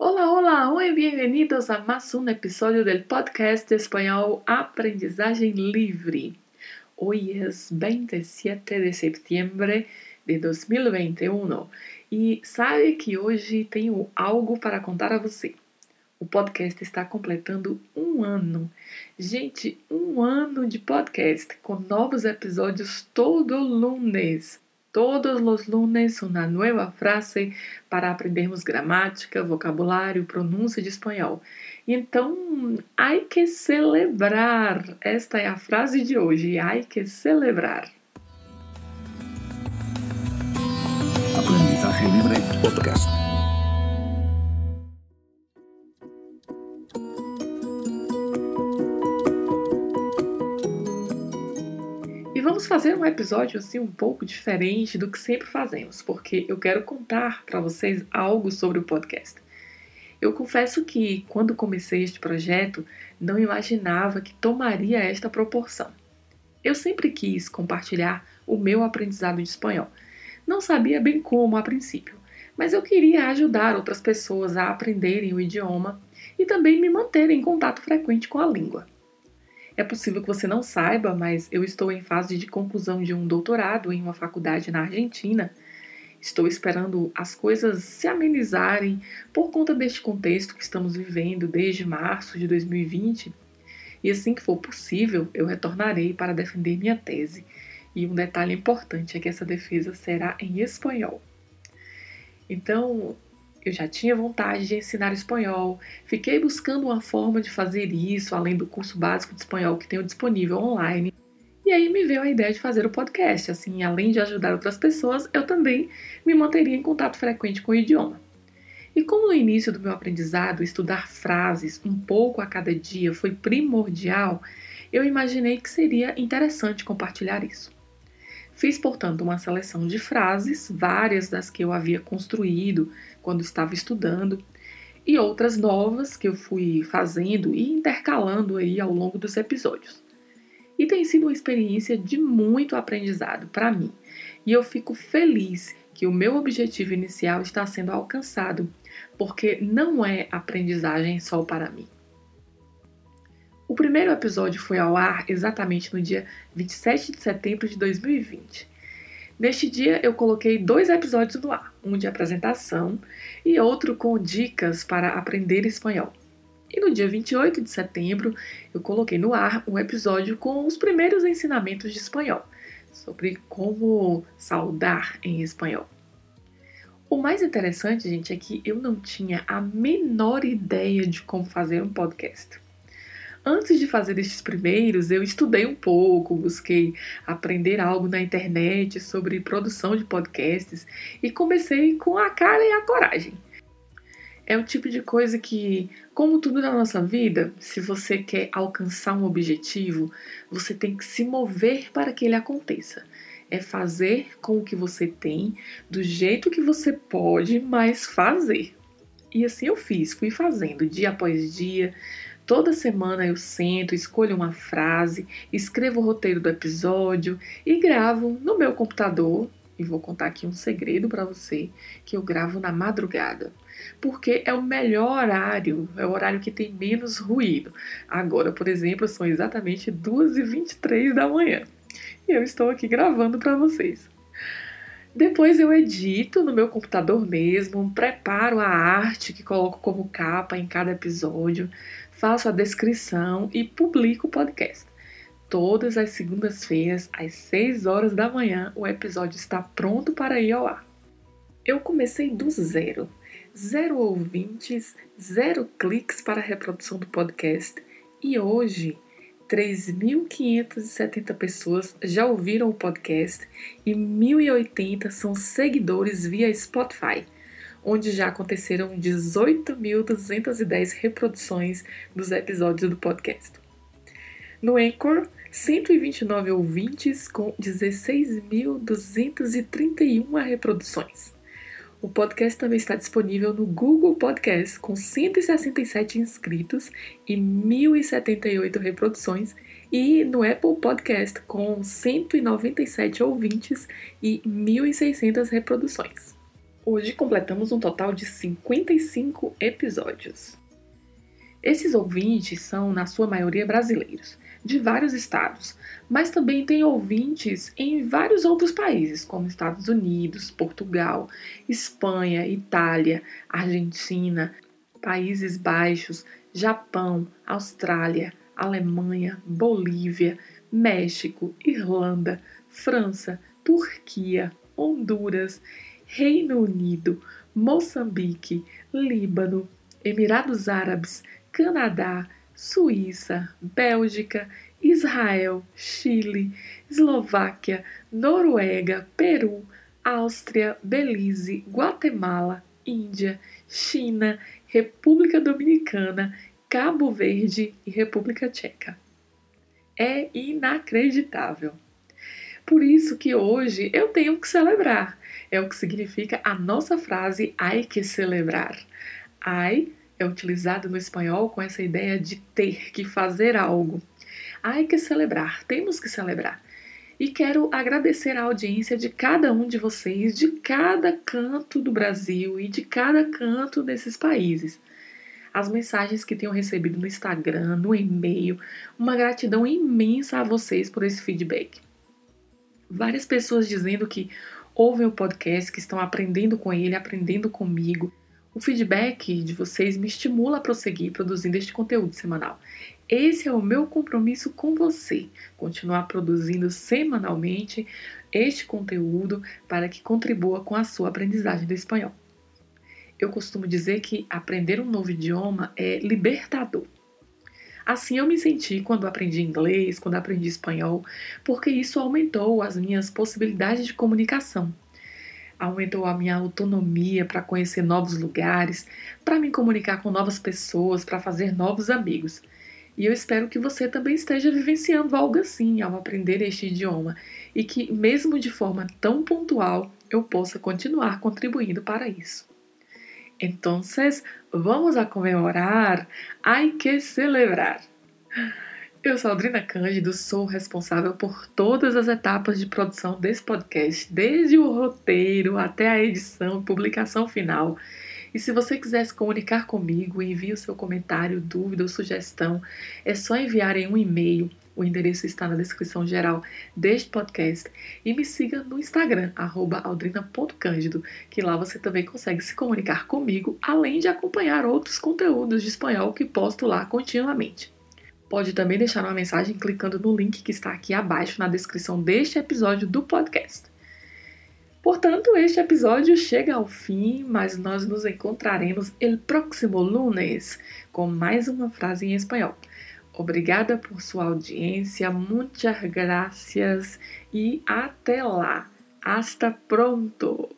Hola, hola, muy bienvenidos a más un episodio del podcast de español Aprendizaje Libre. Hoy es 27 de septiembre de 2021 e sabe que hoje tenho algo para contar a você. O podcast está completando um ano. Gente, um ano de podcast com novos episódios todo lunes. Todos os lunes uma nova frase para aprendermos gramática, vocabulário, pronúncia de espanhol. Então, há que celebrar. Esta é a frase de hoje. Há que celebrar. Aprendizaje Libre Podcast. Vamos fazer um episódio assim um pouco diferente do que sempre fazemos, porque eu quero contar para vocês algo sobre o podcast. Eu confesso que quando comecei este projeto, não imaginava que tomaria esta proporção. Eu sempre quis compartilhar o meu aprendizado de espanhol. Não sabia bem como a princípio, mas eu queria ajudar outras pessoas a aprenderem o idioma e também me manter em contato frequente com a língua. É possível que você não saiba, mas eu estou em fase de conclusão de um doutorado em uma faculdade na Argentina. Estou esperando as coisas se amenizarem por conta deste contexto que estamos vivendo desde março de 2020. E assim que for possível, eu retornarei para defender minha tese. E um detalhe importante é que essa defesa será em espanhol. Então, eu já tinha vontade de ensinar espanhol, fiquei buscando uma forma de fazer isso, além do curso básico de espanhol que tenho disponível online. E aí me veio a ideia de fazer o podcast. Assim, além de ajudar outras pessoas, eu também me manteria em contato frequente com o idioma. E como no início do meu aprendizado, estudar frases um pouco a cada dia foi primordial, eu imaginei que seria interessante compartilhar isso. Fiz, portanto, uma seleção de frases, várias das que eu havia construído quando estava estudando, e outras novas que eu fui fazendo e intercalando aí ao longo dos episódios. E tem sido uma experiência de muito aprendizado para mim, e eu fico feliz que o meu objetivo inicial está sendo alcançado, porque não é aprendizagem só para mim. O primeiro episódio foi ao ar exatamente no dia 27 de setembro de 2020. Neste dia eu coloquei dois episódios no ar, um de apresentação e outro com dicas para aprender espanhol. E no dia 28 de setembro eu coloquei no ar um episódio com os primeiros ensinamentos de espanhol, sobre como saudar em espanhol. O mais interessante, gente, é que eu não tinha a menor ideia de como fazer um podcast. Antes de fazer estes primeiros, eu estudei um pouco, busquei aprender algo na internet sobre produção de podcasts e comecei com a cara e a coragem. É o tipo de coisa que, como tudo na nossa vida, se você quer alcançar um objetivo, você tem que se mover para que ele aconteça. É fazer com o que você tem, do jeito que você pode, mas fazer. E assim eu fiz, fui fazendo dia após dia, Toda semana eu sento, escolho uma frase, escrevo o roteiro do episódio e gravo no meu computador. E vou contar aqui um segredo para você, que eu gravo na madrugada. Porque é o melhor horário, é o horário que tem menos ruído. Agora, por exemplo, são exatamente 2h23 da manhã. E eu estou aqui gravando para vocês. Depois eu edito no meu computador mesmo, preparo a arte que coloco como capa em cada episódio, faço a descrição e publico o podcast. Todas as segundas-feiras, às 6 horas da manhã, o episódio está pronto para ir ao ar. Eu comecei do zero. Zero ouvintes, zero cliques para a reprodução do podcast. E hoje, 3.570 pessoas já ouviram o podcast e 1.080 são seguidores via Spotify onde já aconteceram 18.210 reproduções dos episódios do podcast. No Anchor, 129 ouvintes com 16.231 reproduções. O podcast também está disponível no Google Podcast com 167 inscritos e 1.078 reproduções e no Apple Podcast com 197 ouvintes e 1.600 reproduções. Hoje completamos um total de 55 episódios. Esses ouvintes são, na sua maioria, brasileiros, de vários estados, mas também tem ouvintes em vários outros países, como Estados Unidos, Portugal, Espanha, Itália, Argentina, Países Baixos, Japão, Austrália, Alemanha, Bolívia, México, Irlanda, França, Turquia, Honduras, Reino Unido, Moçambique, Líbano, Emirados Árabes, Canadá, Suíça, Bélgica, Israel, Chile, Eslováquia, Noruega, Peru, Áustria, Belize, Guatemala, Índia, China, República Dominicana, Cabo Verde e República Tcheca. É inacreditável. Por isso que hoje eu tenho que celebrar. É o que significa a nossa frase "hay que celebrar". Hay é utilizado no espanhol com essa ideia de ter que fazer algo. Hay que celebrar, temos que celebrar. E quero agradecer a audiência de cada um de vocês, de cada canto do Brasil e de cada canto desses países. As mensagens que tenho recebido no Instagram, no e-mail, uma gratidão imensa a vocês por esse feedback várias pessoas dizendo que ouvem o podcast, que estão aprendendo com ele, aprendendo comigo. O feedback de vocês me estimula a prosseguir produzindo este conteúdo semanal. Esse é o meu compromisso com você, continuar produzindo semanalmente este conteúdo para que contribua com a sua aprendizagem do espanhol. Eu costumo dizer que aprender um novo idioma é libertador. Assim eu me senti quando aprendi inglês, quando aprendi espanhol, porque isso aumentou as minhas possibilidades de comunicação. Aumentou a minha autonomia para conhecer novos lugares, para me comunicar com novas pessoas, para fazer novos amigos. E eu espero que você também esteja vivenciando algo assim ao aprender este idioma e que, mesmo de forma tão pontual, eu possa continuar contribuindo para isso. Entonces, vamos a comemorar, hay que celebrar. Eu sou Aldrina Cândido, sou responsável por todas as etapas de produção desse podcast, desde o roteiro até a edição e publicação final. E se você quiser se comunicar comigo, envie o seu comentário, dúvida ou sugestão, é só enviar em um e-mail o endereço está na descrição geral deste podcast. E me siga no Instagram, aldrina.cândido, que lá você também consegue se comunicar comigo, além de acompanhar outros conteúdos de espanhol que posto lá continuamente. Pode também deixar uma mensagem clicando no link que está aqui abaixo na descrição deste episódio do podcast. Portanto, este episódio chega ao fim, mas nós nos encontraremos el próximo lunes com mais uma frase em espanhol. Obrigada por sua audiência, muitas gracias e até lá. Hasta pronto!